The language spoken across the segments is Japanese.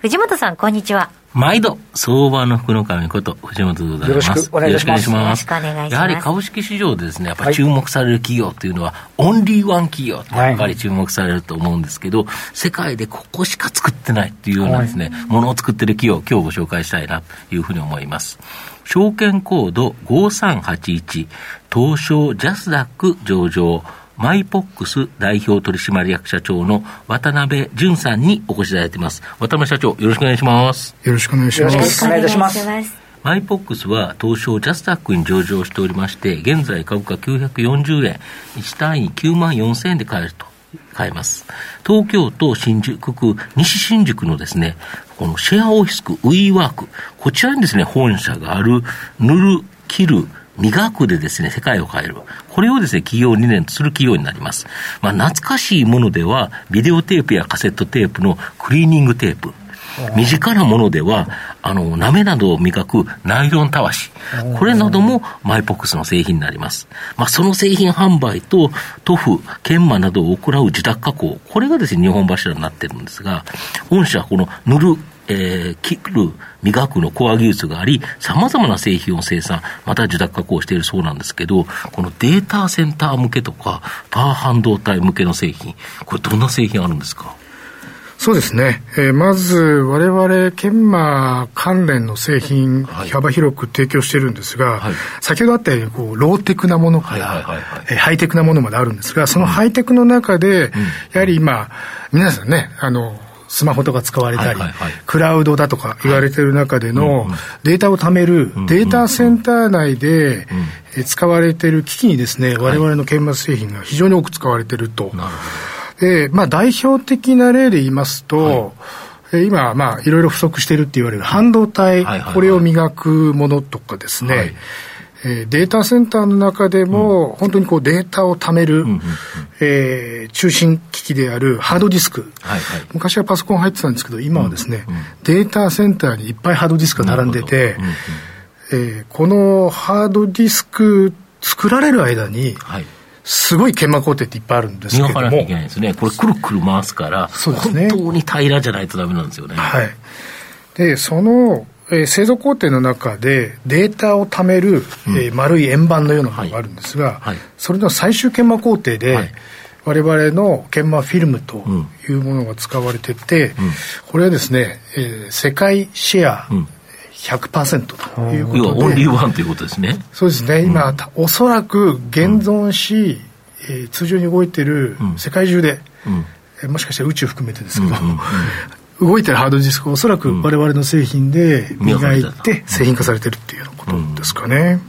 藤本さんこんにちは毎度、相場の福の神こと藤本でございます。よろしくお願いします。よろしくお願いします。やはり株式市場でですね、やっぱり注目される企業というのは、はい、オンリーワン企業ってやっぱり注目されると思うんですけど、はい、世界でここしか作ってないっていうようなですね、はい、ものを作ってる企業、今日ご紹介したいなというふうに思います。証券コード5381、東証ジャスダック上場、マイポックス代表取締役社長の渡辺淳さんにお越しいただいています。渡辺社長、よろしくお願いします。よろしくお願いします。よろしくお願いいたします。マイポックスは東証ジャスタックに上場しておりまして、現在株価940円、1単位9万4000円で買えると。買えます。東京都新宿区、西新宿のですね、このシェアオフィス区ウィーワーク、こちらにですね、本社がある、塗る、切る、磨くでですね、世界を変える。これをですね、企業理念とする企業になります。まあ、懐かしいものでは、ビデオテープやカセットテープのクリーニングテープ。身近なものでは、あの、なめなどを磨くナイロンたわし。これなどもマイポックスの製品になります。まあ、その製品販売と、塗布、研磨などを行う自宅加工。これがですね、日本柱になってるんですが、御社はこの塗る、えー、切る、磨くのコア技術があり、様々な製品を生産、また受託加工しているそうなんですけど、このデータセンター向けとか、パワー半導体向けの製品、これどんな製品あるんですか？そうですね。えー、まず、我々、研磨関連の製品、幅広く提供してるんですが、はい、先ほどあったように、こう、ローテクなものから、ハイテクなものまであるんですが、そのハイテクの中で、うん、やはり今、皆さんね、あの、スマホとか使われたり、クラウドだとか言われてる中でのデータを貯めるデータセンター内で使われてる機器にですね、我々の研磨製品が非常に多く使われてると。で、まあ代表的な例で言いますと、今、まあいろいろ不足してるって言われる半導体、これを磨くものとかですね、えー、データセンターの中でも、本当にこうデータを貯める、えー、中心機器であるハードディスク、はいはい、昔はパソコン入ってたんですけど、今はですね、うんうん、データセンターにいっぱいハードディスクが並んでて、うんうん、えー、このハードディスク作られる間に、はい。すごい研磨工程っていっぱいあるんですけども。磨かなきゃいけないですね。これくるくる回すから、そうですね、本当に平らじゃないとダメなんですよね。はい。で、その、えー、製造工程の中でデータを貯める、うん、えー、丸い円盤のようなものがあるんですが、はい。はい、それの最終研磨工程で、はい、我々の研磨フィルムというものが使われてて、うん、これはですね、えー、世界シェア、うん。100%ということで。オンリーワンということですね。そうですね。今、うん、おそらく現存し、うん、えー、通常に動いている世界中で、もしかしたら宇宙含めてですけど、動いてるハードディスクおそらく我々の製品で磨いて製品化されてるっていうようなことですかね。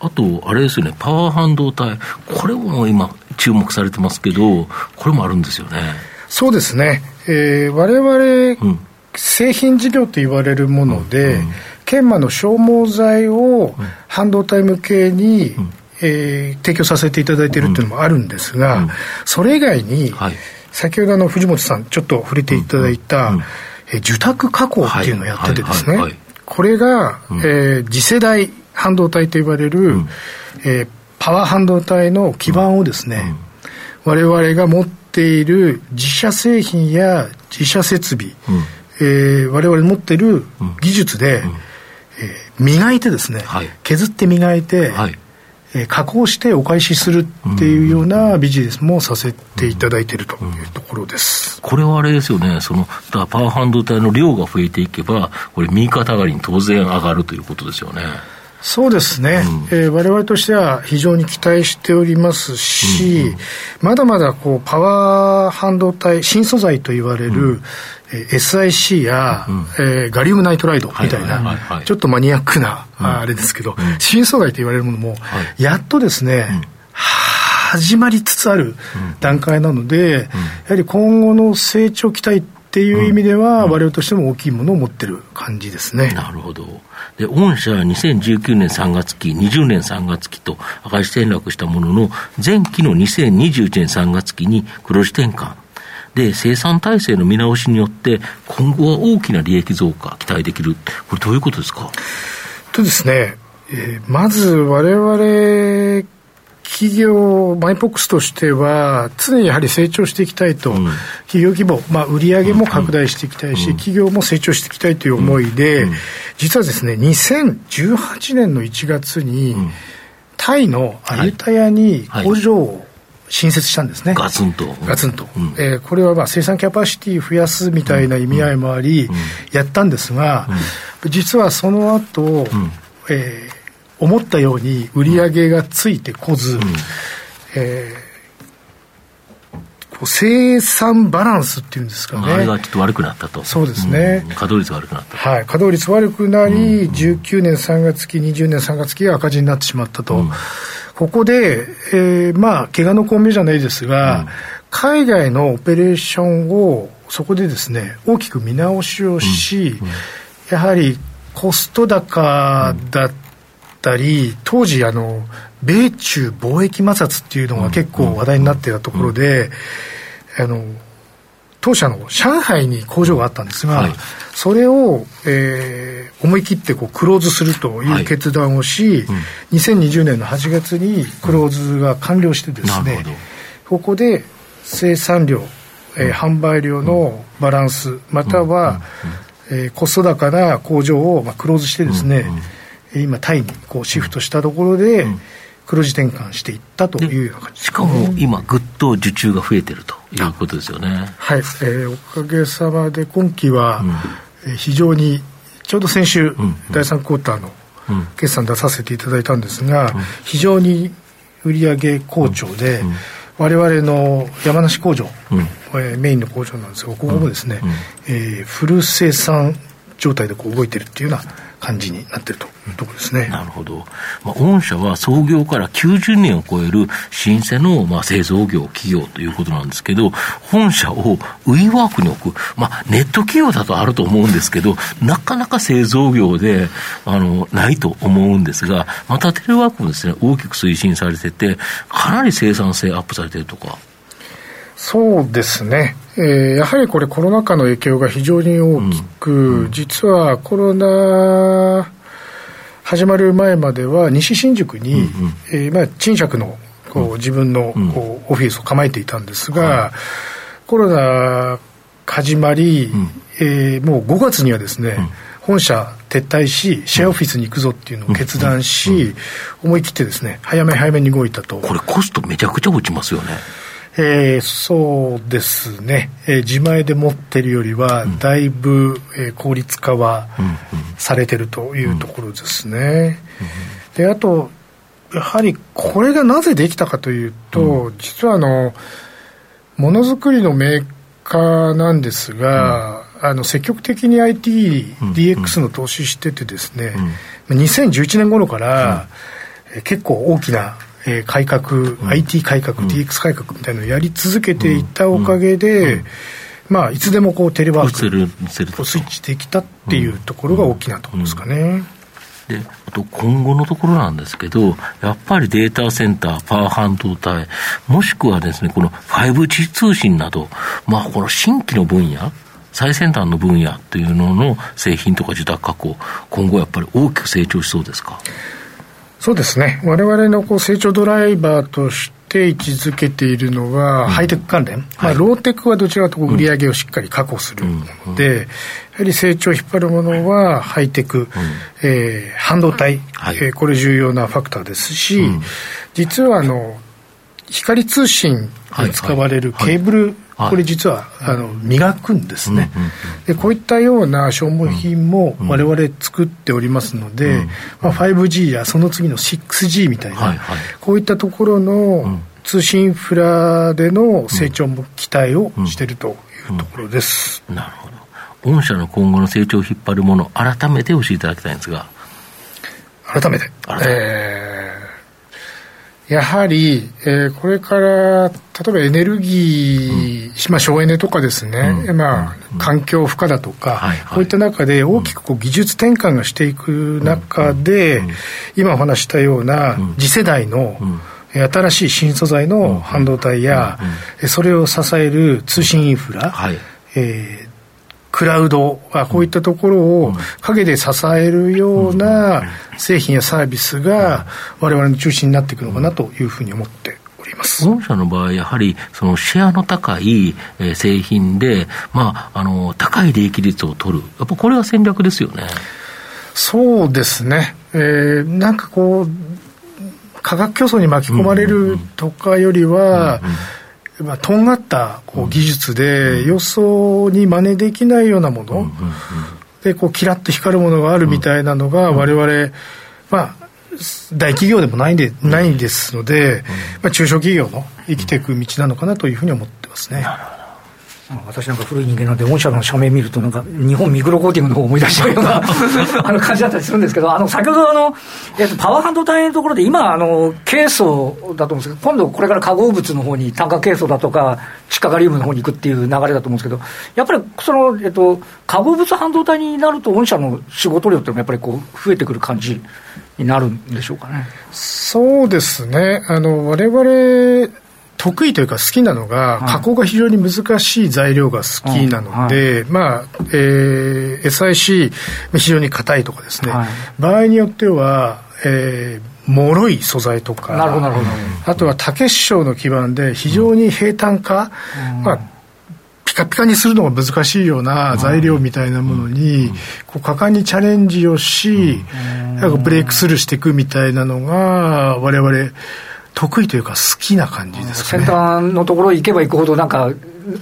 あと、あれですよね、パワー半導体、これも今、注目されてますけど、これもあるんですよね。そうですね、えー、我々、うん、製品事業と言われるもので、うん、研磨の消耗剤を半導体向けに、うん、えー、提供させていただいているっていうのもあるんですが、それ以外に、はい先ほどの藤本さんちょっと触れていただいた、え受託加工っていうのをやっててですね、これが、えー、次世代半導体と呼ばれる、うん、えー、パワー半導体の基盤をですね、うん、我々が持っている自社製品や自社設備、うん、えー、我々持っている技術で、うん、えー、磨いてですね、はい、削って磨いて、はいえー、加工してお返しするっていうようなビジネスもさせていただいているというところです。これはあれですよね、そのパワー半導体の量が増えていけば、これ、右肩上がりに当然上がるということですよね。そうですね、うん。えー、我々としては非常に期待しておりますし、うんうん、まだまだこうパワー半導体、新素材と言われる、うん。えー、SIC や、うん、えー、ガリウムナイトライドみたいな、ちょっとマニアックな、うん、あれですけど、うん、新素材と言われるものも、やっとですね、始まりつつある段階なので、やはり今後の成長期待っっていう意味では、我々としても大きいものを持ってる感じですね。なるほど。で、御社は2019年3月期、20年3月期と赤字転落したものの、前期の2021年3月期に黒字転換。で、生産体制の見直しによって、今後は大きな利益増加期待できる。これどういうことですか？とですね、えー、まず我々企業、マイポックスとしては、常にやはり成長していきたいと、うん、企業規模、まあ、売上も拡大していきたいし、うん、企業も成長していきたいという思いで、うん、実はですね、2018年の1月に、タイのアユタヤに工場を新設したんですね。ガツンと。ガツンと。うん、えー、これはまあ生産キャパシティ増やすみたいな意味合いもあり、やったんですが、実はその後、うん、えー思ったように売り上げがついてこず、うん、えー、生産バランスっていうんですかね。あれがちょっと悪くなったと。そうですね。うん、稼働率悪くなった。はい。稼働率悪くなり、うん、19年3月期、20年3月期が赤字になってしまったと。うん、ここで、えー、まあ、怪我の巧妙じゃないですが、海外のオペレーションをそこでですね、大きく見直しをし、やはりコスト高だったり、当時あの、米中貿易摩擦っていうのが結構話題になっていたところで、あの、当社の上海に工場があったんですが、はい、それを、えー、思い切ってこうクローズするという決断をし、はいうん、2020年の8月にクローズが完了してですね、ここで生産量、えー、販売量のバランス、または、えー、コスト高な工場を、まあ、クローズしてですね、うん。うん。今、タイにこうシフトしたところで、黒字転換していったというような感じ。しかも今、ぐっと受注が増えてるということですよね。はい、えー、おかげさまで今期は、うん、非常にちょうど先週、うん、第3クォーターの決算出させていただいたんですが、うん、非常に売上好調で、われわれの山梨工場、うん、えー、メインの工場なんですが、ここもですね、うん、えー、フル生産状態でこう動いてるっていうような感じになっているというところですね。なるほど。まあ、御社は創業から90年を超える老舗のまあ製造業、企業ということなんですけど、本社をウィーワークに置く、まあ、ネット企業だとあると思うんですけど、なかなか製造業で、あの、ないと思うんですが、またテレワークもですね、大きく推進されてて、かなり生産性アップされてるとか。そうですね。えー、やはりこれコロナ禍の影響が非常に大きく、うん、実はコロナ始まる前までは西新宿に、うんうん、えー、まあ、賃借のこう自分のこうオフィスを構えていたんですが、コロナ始まり、うん、えー、もう5月にはですね、本社撤退し、シェアオフィスに行くぞっていうのを決断し、思い切ってですね、早め早めに動いたと。これコストめちゃくちゃ落ちますよね。えー、そうですね、えー、自前で持ってるよりは、だいぶ、えー、効率化はされてるというところですね。であとやはりこれがなぜできたかというと、実はあのものづくりのメーカーなんですが、あの積極的に IT、DX の投資しててですね、2011年頃から、結構大きなえー、改革、うん、IT 改革、うん、DX 改革みたいなのをやり続けていったおかげで、うん、まあ、いつでもこうテレワークをスイッチできたっていうところが大きなところですかね。であと今後のところなんですけど、やっぱりデータセンター、パワー半導体、もしくはですね、この 5G 通信など、まあ、この新規の分野、最先端の分野というのの製品とか受託加工、今後やっぱり大きく成長しそうですか？そうですね、われわれのこう成長ドライバーとして位置づけているのは、ハイテク関連、まあ、ローテクはどちらかと売り上げをしっかり確保する。ので、やはり成長を引っ張るものは、ハイテク、えー、半導体、はい、えー、これ重要なファクターですし、実はあの光通信に使われるケーブル、これ実はあの磨くんですね、でこういったような消耗品も我々作っておりますので、まあ、5G やその次の 6G みたいな、こういったところの通信インフラでの成長も期待をしているというところです、なるほど。御社の今後の成長を引っ張るもの改めて教えていただきたいんですが。改めて。改めて、えーやはり、えー、これから例えばエネルギー、うん、まあ、省エネとかですね、うん、まあ、環境負荷だとか、はいこういった中で大きくこう技術転換がしていく中で、今お話したような次世代の、新しい新素材の半導体や、それを支える通信インフラ、はい。えークラウドはこういったところを陰で支えるような製品やサービスが我々の中心になっていくのかなというふうに思っております。御社の場合、やはりそのシェアの高い製品で、まあ、あの高い利益率を取る、やっぱこれは戦略ですよね。そうですね。えー、なんかこう、価格競争に巻き込まれるとかよりは、まあ、とんがったこう技術で予想に真似できないようなもの、でこうキラッと光るものがあるみたいなのが我々、まあ大企業でもないんでないんですので、まあ、中小企業の生きていく道なのかなというふうに思ってますね。私なんか古い人間なんで、御社の社名見ると、なんか日本ミクロコーティングの方を思い出しちゃうような あの感じだったりするんですけど、あの先ほどあの、えっと、パワー半導体のところで、今、あのケイ素だと思うんですけど、今度、これから化合物の方に、炭化ケイ素だとか、地下ガリウムの方に行くっていう流れだと思うんですけど、やっぱりその、えっと、化合物半導体になると、御社の仕事量っていうのは、やっぱりこう増えてくる感じになるんでしょうかね。そうですねあの我々得意というか好きなのが、加工が非常に難しい材料が好きなので、まあ、えー、SIC、非常に硬いとかですね、場合によっては、えー、脆い素材とか、なるほどなるほど。あとは竹師匠の基盤で非常に平坦化、まあ、ピカピカにするのが難しいような材料みたいなものに、こう果敢にチャレンジをし、なんかブレイクスルーしていくみたいなのが、我々、得意というか好きな感じですかね。先端のところ行けば行くほどなんか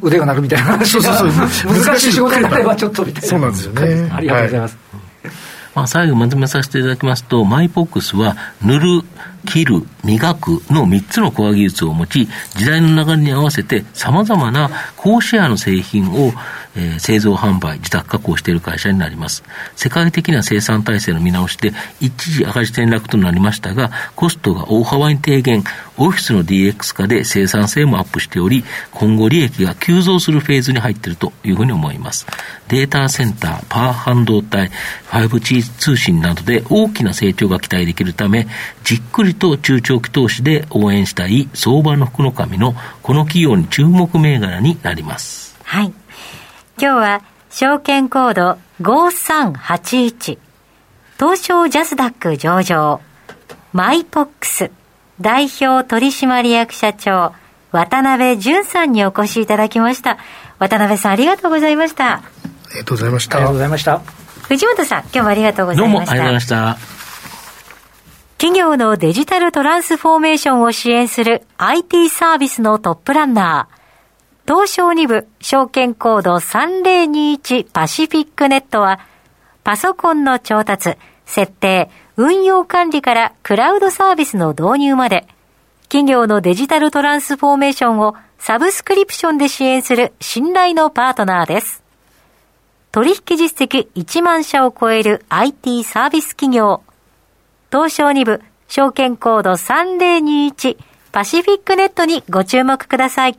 腕が鳴るみたいな。話がそうそうそう。難しい仕事になればちょっとみたいな。そうなんですよね。ありがとうございます、はい。まあ、最後まとめさせていただきますと、マイポックスは、塗る、切る、磨くの3つのコア技術を持ち、時代の流れに合わせて様々な高シェアの製品をえ、製造販売、自宅加工している会社になります。世界的な生産体制の見直しで、一時赤字転落となりましたが、コストが大幅に低減、オフィスの DX 化で生産性もアップしており、今後利益が急増するフェーズに入っているというふうに思います。データセンター、パワー半導体、5G 通信などで大きな成長が期待できるため、じっくりと中長期投資で応援したい相場の福の神のこの企業に注目銘柄になります。はい。今日は証券コード5381東証ジャスダック上場マイポックス代表取締役社長渡辺淳さんにお越しいただきました。渡辺さんありがとうございました。ありがとうございました。ありがとうございました。藤本さん今日もありがとうございました。どうもありがとうございました。企業のデジタルトランスフォーメーションを支援する IT サービスのトップランナー東証2部証券コード3021パシフィックネットはパソコンの調達、設定、運用管理からクラウドサービスの導入まで企業のデジタルトランスフォーメーションをサブスクリプションで支援する信頼のパートナーです。取引実績1万社を超える IT サービス企業。東証2部証券コード3021パシフィックネットにご注目ください。